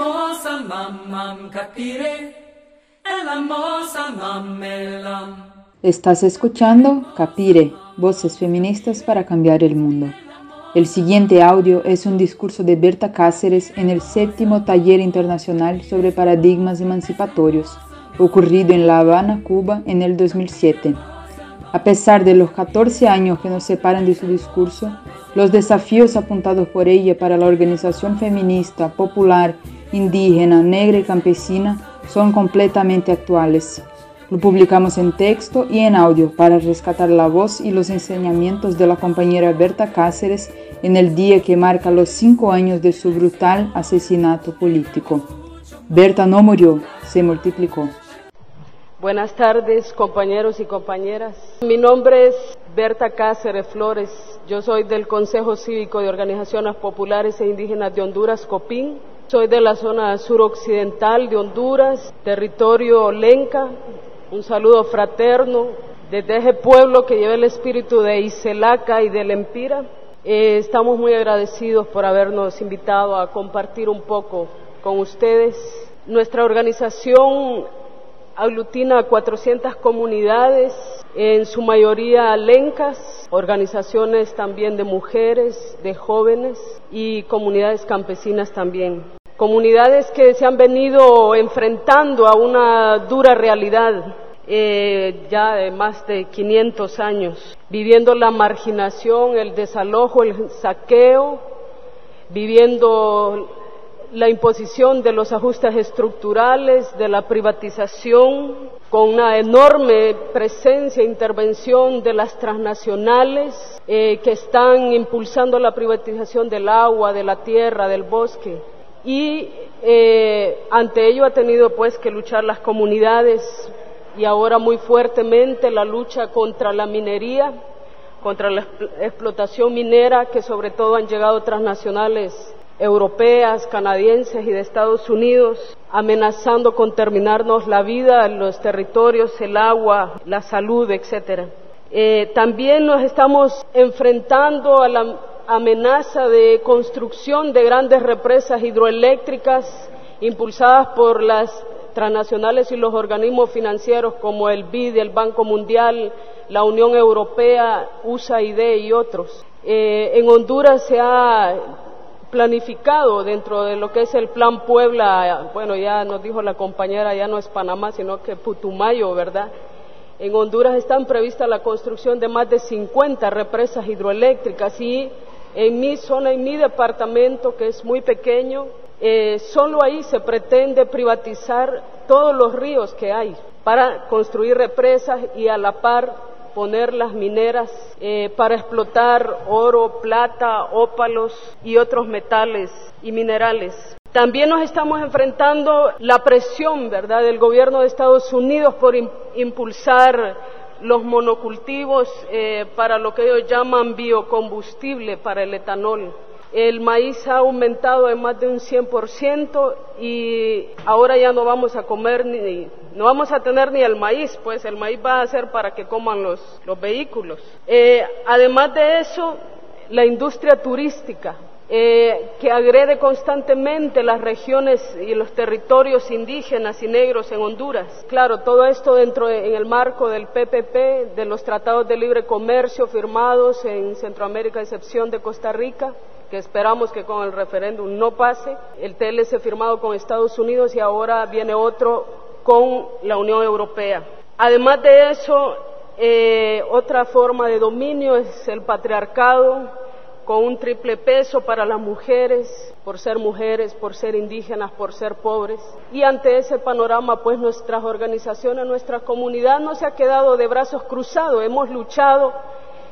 mamam capire, la mosa mamelam. Estás escuchando Capire, Voces Feministas para Cambiar el Mundo. El siguiente audio es un discurso de Berta Cáceres en el séptimo Taller Internacional sobre Paradigmas Emancipatorios, ocurrido en La Habana, Cuba, en el 2007. A pesar de los 14 años que nos separan de su discurso, los desafíos apuntados por ella para la organización feminista, popular, indígena, negra y campesina son completamente actuales. Lo publicamos en texto y en audio para rescatar la voz y los enseñamientos de la compañera Berta Cáceres en el día que marca los cinco años de su brutal asesinato político. Berta no murió, se multiplicó. Buenas tardes, compañeros y compañeras. Mi nombre es Berta Cáceres Flores. Yo soy del Consejo Cívico de Organizaciones Populares e Indígenas de Honduras, COPIN. Soy de la zona suroccidental de Honduras, territorio Lenca. Un saludo fraterno desde ese pueblo que lleva el espíritu de Iselaca y de Lempira. Eh, estamos muy agradecidos por habernos invitado a compartir un poco con ustedes. Nuestra organización aglutina 400 comunidades, en su mayoría lencas, organizaciones también de mujeres, de jóvenes y comunidades campesinas también. Comunidades que se han venido enfrentando a una dura realidad eh, ya de más de 500 años, viviendo la marginación, el desalojo, el saqueo, viviendo la imposición de los ajustes estructurales, de la privatización, con una enorme presencia e intervención de las transnacionales eh, que están impulsando la privatización del agua, de la tierra, del bosque. Y eh, ante ello ha tenido pues que luchar las comunidades y ahora muy fuertemente la lucha contra la minería, contra la explotación minera que sobre todo han llegado transnacionales europeas, canadienses y de Estados Unidos, amenazando con terminarnos la vida, los territorios, el agua, la salud, etcétera. Eh, también nos estamos enfrentando a la amenaza de construcción de grandes represas hidroeléctricas impulsadas por las transnacionales y los organismos financieros como el BID, el Banco Mundial, la Unión Europea, USAID y otros. Eh, en Honduras se ha planificado dentro de lo que es el Plan Puebla, bueno, ya nos dijo la compañera, ya no es Panamá, sino que Putumayo, ¿verdad? En Honduras están previstas la construcción de más de 50 represas hidroeléctricas y en mi zona, en mi departamento, que es muy pequeño, eh, solo ahí se pretende privatizar todos los ríos que hay para construir represas y a la par poner las mineras eh, para explotar oro, plata, ópalos y otros metales y minerales. También nos estamos enfrentando la presión, ¿verdad?, del gobierno de Estados Unidos por impulsar los monocultivos eh, para lo que ellos llaman biocombustible para el etanol. El maíz ha aumentado en más de un 100% y ahora ya no vamos a comer ni, no vamos a tener ni el maíz, pues el maíz va a ser para que coman los, los vehículos. Eh, además de eso, la industria turística, eh, que agrede constantemente las regiones y los territorios indígenas y negros en Honduras. Claro, todo esto dentro en el marco del PPP, de los tratados de libre comercio firmados en Centroamérica, excepción de Costa Rica que esperamos que con el referéndum no pase, el TLC firmado con Estados Unidos y ahora viene otro con la Unión Europea. Además de eso, eh, otra forma de dominio es el patriarcado, con un triple peso para las mujeres, por ser mujeres, por ser indígenas, por ser pobres. Y ante ese panorama, pues nuestras organizaciones, nuestra comunidad no se ha quedado de brazos cruzados, hemos luchado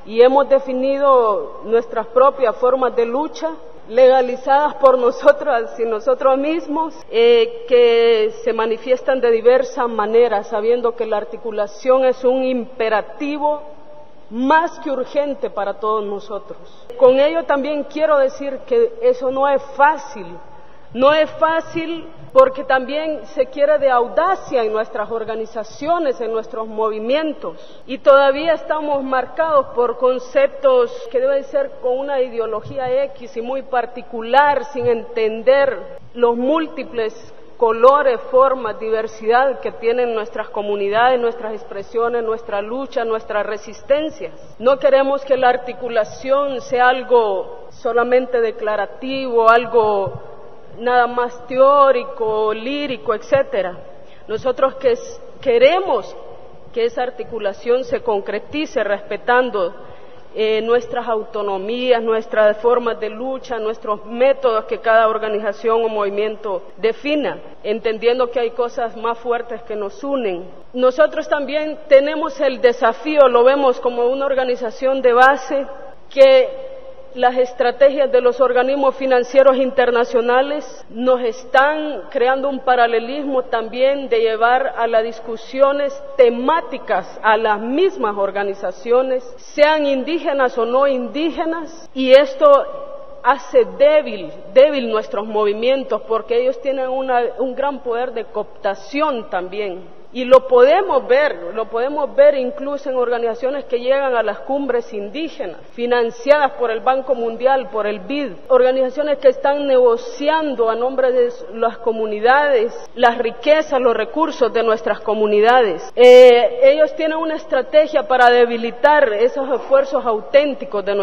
y hemos definido nuestras propias formas de lucha legalizadas por nosotras y nosotros mismos, eh, que se manifiestan de diversas maneras, sabiendo que la articulación es un imperativo más que urgente para todos nosotros. Con ello también quiero decir que eso no es fácil, No es fácil porque también se quiere de audacia en nuestras organizaciones, en nuestros movimientos. Y todavía estamos marcados por conceptos que deben ser con una ideología X y muy particular, sin entender los múltiples colores, formas, diversidad que tienen nuestras comunidades, nuestras expresiones, nuestra lucha, nuestras resistencias. No queremos que la articulación sea algo solamente declarativo, algo nada más teórico, lírico, etcétera. Nosotros que queremos que esa articulación se concretice respetando eh, nuestras autonomías, nuestras formas de lucha, nuestros métodos que cada organización o movimiento defina, entendiendo que hay cosas más fuertes que nos unen. Nosotros también tenemos el desafío, lo vemos como una organización de base que las estrategias de los organismos financieros internacionales nos están creando un paralelismo también de llevar a las discusiones temáticas a las mismas organizaciones, sean indígenas o no indígenas, y esto hace débil, débil nuestros movimientos porque ellos tienen un gran poder de cooptación también y lo podemos ver, lo podemos ver incluso en organizaciones que llegan a las cumbres indígenas, financiadas por el Banco Mundial, por el BID, organizaciones que están negociando a nombre de las comunidades las riquezas, los recursos de nuestras comunidades. Eh, ellos tienen una estrategia para debilitar esos esfuerzos auténticos de,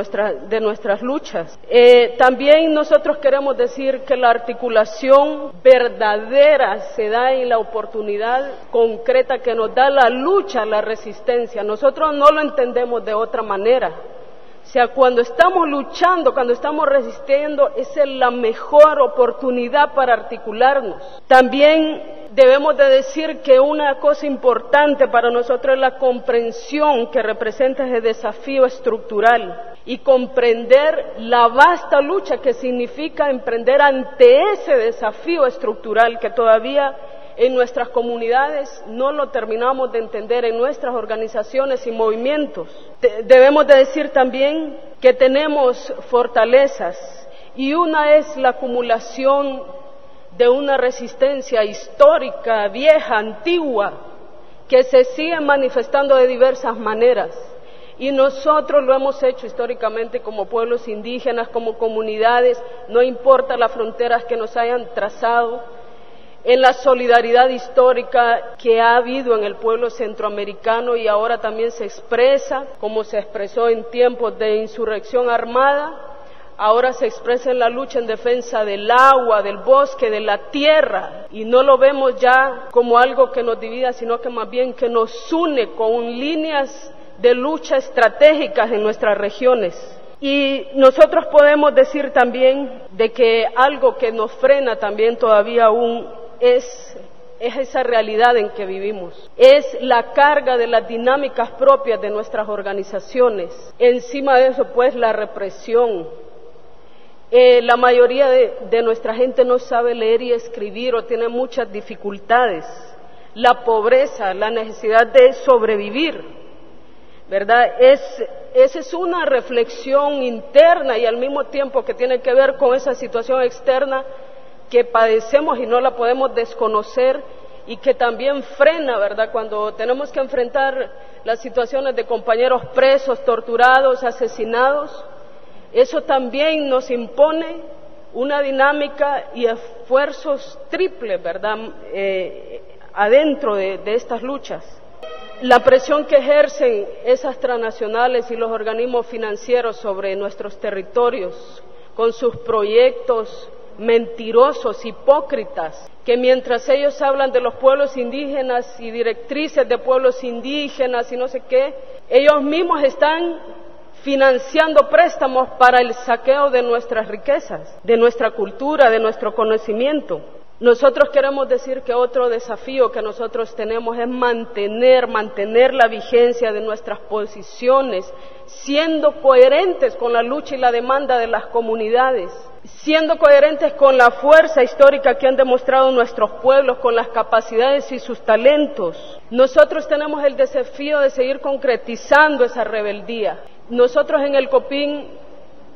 de nuestras luchas. Eh, también nosotros queremos decir que la articulación verdadera se da en la oportunidad con concreta que nos da la lucha, la resistencia. Nosotros no lo entendemos de otra manera. O sea, cuando estamos luchando, cuando estamos resistiendo, es la mejor oportunidad para articularnos. También debemos de decir que una cosa importante para nosotros es la comprensión que representa ese desafío estructural y comprender la vasta lucha que significa emprender ante ese desafío estructural que todavía en nuestras comunidades no lo terminamos de entender en nuestras organizaciones y movimientos. Debemos de decir también que tenemos fortalezas y una es la acumulación de una resistencia histórica, vieja, antigua, que se sigue manifestando de diversas maneras. Y nosotros lo hemos hecho históricamente como pueblos indígenas, como comunidades, no importa las fronteras que nos hayan trazado, en la solidaridad histórica que ha habido en el pueblo centroamericano y ahora también se expresa, como se expresó en tiempos de insurrección armada, ahora se expresa en la lucha en defensa del agua, del bosque, de la tierra, y no lo vemos ya como algo que nos divida, sino que más bien que nos une con líneas de lucha estratégicas en nuestras regiones. Y nosotros podemos decir también de que algo que nos frena también todavía aún es, esa realidad en que vivimos, es la carga de las dinámicas propias de nuestras organizaciones. Encima de eso, pues, la represión. Eh, la mayoría de, nuestra gente no sabe leer y escribir o tiene muchas dificultades. La pobreza, la necesidad de sobrevivir, ¿verdad? Es, esa es una reflexión interna y al mismo tiempo que tiene que ver con esa situación externa que padecemos y no la podemos desconocer y que también frena, ¿verdad? Cuando tenemos que enfrentar las situaciones de compañeros presos, torturados, asesinados, eso también nos impone una dinámica y esfuerzos triples, ¿verdad? Eh, adentro de, de estas luchas. La presión que ejercen esas transnacionales y los organismos financieros sobre nuestros territorios, con sus proyectos mentirosos, hipócritas, que mientras ellos hablan de los pueblos indígenas y directrices de pueblos indígenas y no sé qué, ellos mismos están financiando préstamos para el saqueo de nuestras riquezas, de nuestra cultura, de nuestro conocimiento. Nosotros queremos decir que otro desafío que nosotros tenemos es mantener, mantener la vigencia de nuestras posiciones, siendo coherentes con la lucha y la demanda de las comunidades siendo coherentes con la fuerza histórica que han demostrado nuestros pueblos, con las capacidades y sus talentos. Nosotros tenemos el desafío de seguir concretizando esa rebeldía. Nosotros en el COPIN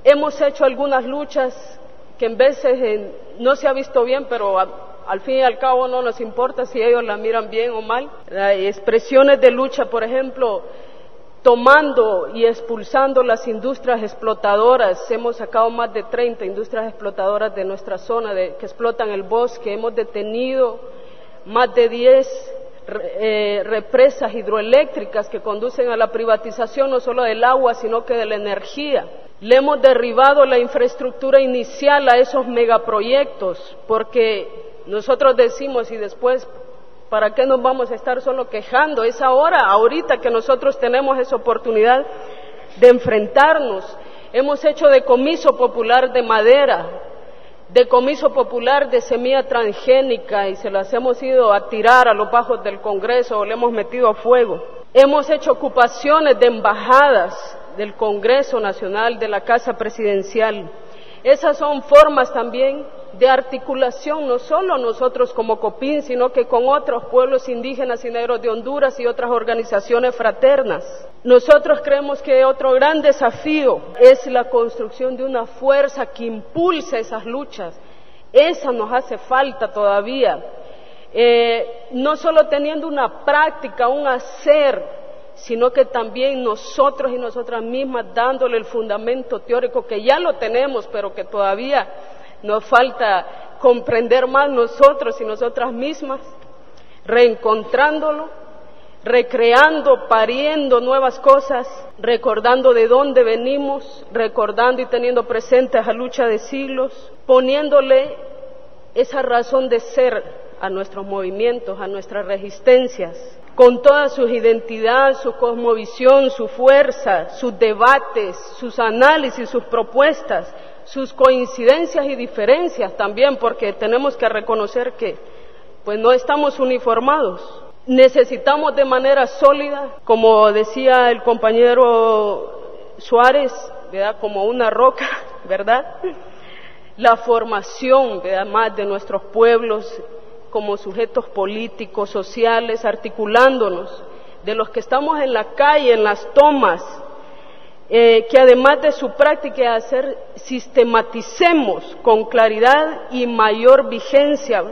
hemos hecho algunas luchas que en veces no se ha visto bien, pero al fin y al cabo no nos importa si ellos la miran bien o mal. expresiones de lucha, por ejemplo, tomando y expulsando las industrias explotadoras. Hemos sacado más de 30 industrias explotadoras de nuestra zona que explotan el bosque. Hemos detenido más de 10 eh, represas hidroeléctricas que conducen a la privatización no solo del agua, sino que de la energía. Le hemos derribado la infraestructura inicial a esos megaproyectos, porque nosotros decimos y después ¿Para qué nos vamos a estar solo quejando? Es ahora, ahorita que nosotros tenemos esa oportunidad de enfrentarnos. Hemos hecho decomiso popular de madera, decomiso popular de semilla transgénica y se las hemos ido a tirar a los bajos del Congreso o le hemos metido a fuego. Hemos hecho ocupaciones de embajadas del Congreso Nacional, de la Casa Presidencial. Esas son formas también de articulación, no solo nosotros como COPIN, sino que con otros pueblos indígenas y negros de Honduras y otras organizaciones fraternas. Nosotros creemos que otro gran desafío es la construcción de una fuerza que impulse esas luchas. Esa nos hace falta todavía. Eh, no solo teniendo una práctica, un hacer, sino que también nosotros y nosotras mismas dándole el fundamento teórico que ya lo tenemos, pero que todavía nos falta comprender más nosotros y nosotras mismas, reencontrándolo, recreando, pariendo nuevas cosas, recordando de dónde venimos, recordando y teniendo presente a lucha de siglos, poniéndole esa razón de ser a nuestros movimientos, a nuestras resistencias, con todas sus identidades, su cosmovisión, su fuerza, sus debates, sus análisis, sus propuestas, sus coincidencias y diferencias también, porque tenemos que reconocer que pues no estamos uniformados. Necesitamos de manera sólida, como decía el compañero Suárez, ¿verdad? como una roca, ¿verdad? La formación ¿verdad? más de nuestros pueblos como sujetos políticos, sociales, articulándonos, de los que estamos en la calle, en las tomas, eh, que además de su práctica de hacer, sistematicemos con claridad y mayor vigencia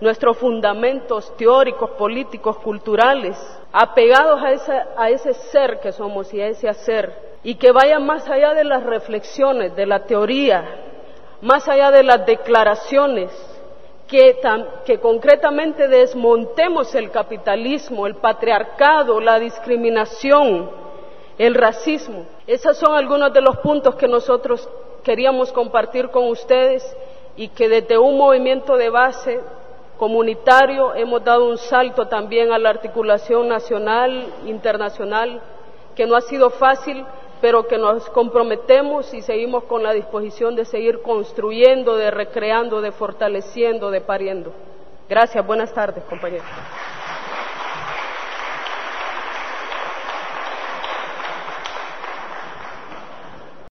nuestros fundamentos teóricos, políticos, culturales, apegados a, a ese ser que somos y a ese hacer, y que vaya más allá de las reflexiones, de la teoría, más allá de las declaraciones, que, concretamente desmontemos el capitalismo, el patriarcado, la discriminación, el racismo. Esos son algunos de los puntos que nosotros queríamos compartir con ustedes y que desde un movimiento de base comunitario hemos dado un salto también a la articulación nacional, internacional, que no ha sido fácil, pero que nos comprometemos y seguimos con la disposición de seguir construyendo, de recreando, de fortaleciendo, de pariendo. Gracias, buenas tardes, compañeros.